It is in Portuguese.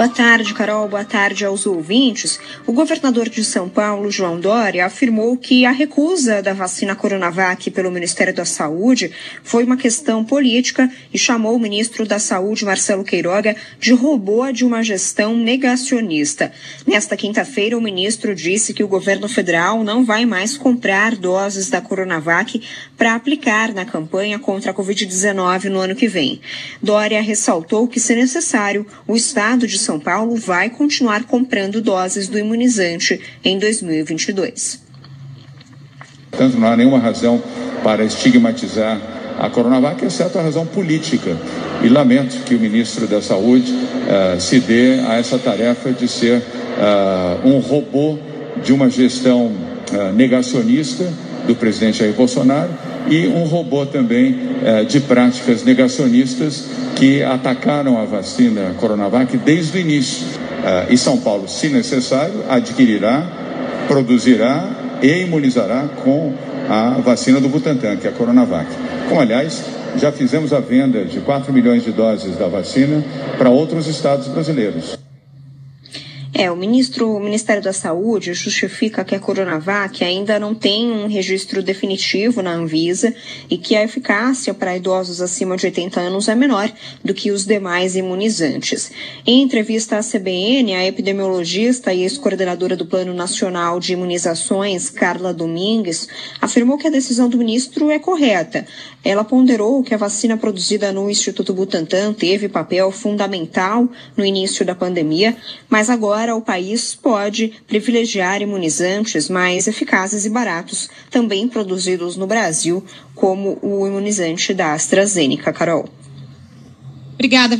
Boa tarde, Carol. Boa tarde aos ouvintes. O governador de São Paulo, João Dória, afirmou que a recusa da vacina Coronavac pelo Ministério da Saúde foi uma questão política e chamou o ministro da Saúde, Marcelo Queiroga, de robô de uma gestão negacionista. Nesta quinta-feira, o ministro disse que o governo federal não vai mais comprar doses da Coronavac para aplicar na campanha contra a Covid-19 no ano que vem. Dória ressaltou que, se necessário, o Estado de são Paulo vai continuar comprando doses do imunizante em 2022. Portanto, não há nenhuma razão para estigmatizar a Coronavac, exceto a razão política. E lamento que o ministro da Saúde uh, se dê a essa tarefa de ser uh, um robô de uma gestão uh, negacionista do presidente Jair Bolsonaro e um robô também de práticas negacionistas que atacaram a vacina Coronavac desde o início. Eh, e São Paulo, se necessário, adquirirá, produzirá e imunizará com a vacina do Butantan, que é a Coronavac. Como, aliás, já fizemos a venda de 4 milhões de doses da vacina para outros estados brasileiros. É, o ministro, o Ministério da Saúde justifica que a Coronavac ainda não tem um registro definitivo na Anvisa e que a eficácia para idosos acima de 80 anos é menor do que os demais imunizantes. Em entrevista à CBN, a epidemiologista e ex-coordenadora do Plano Nacional de Imunizações, Carla Domingues, afirmou que a decisão do ministro é correta. Ela ponderou que a vacina produzida no Instituto Butantan teve papel fundamental no início da pandemia, mas agora O país pode privilegiar imunizantes mais eficazes e baratos, também produzidos no Brasil, como o imunizante da AstraZeneca. Carol. Obrigada.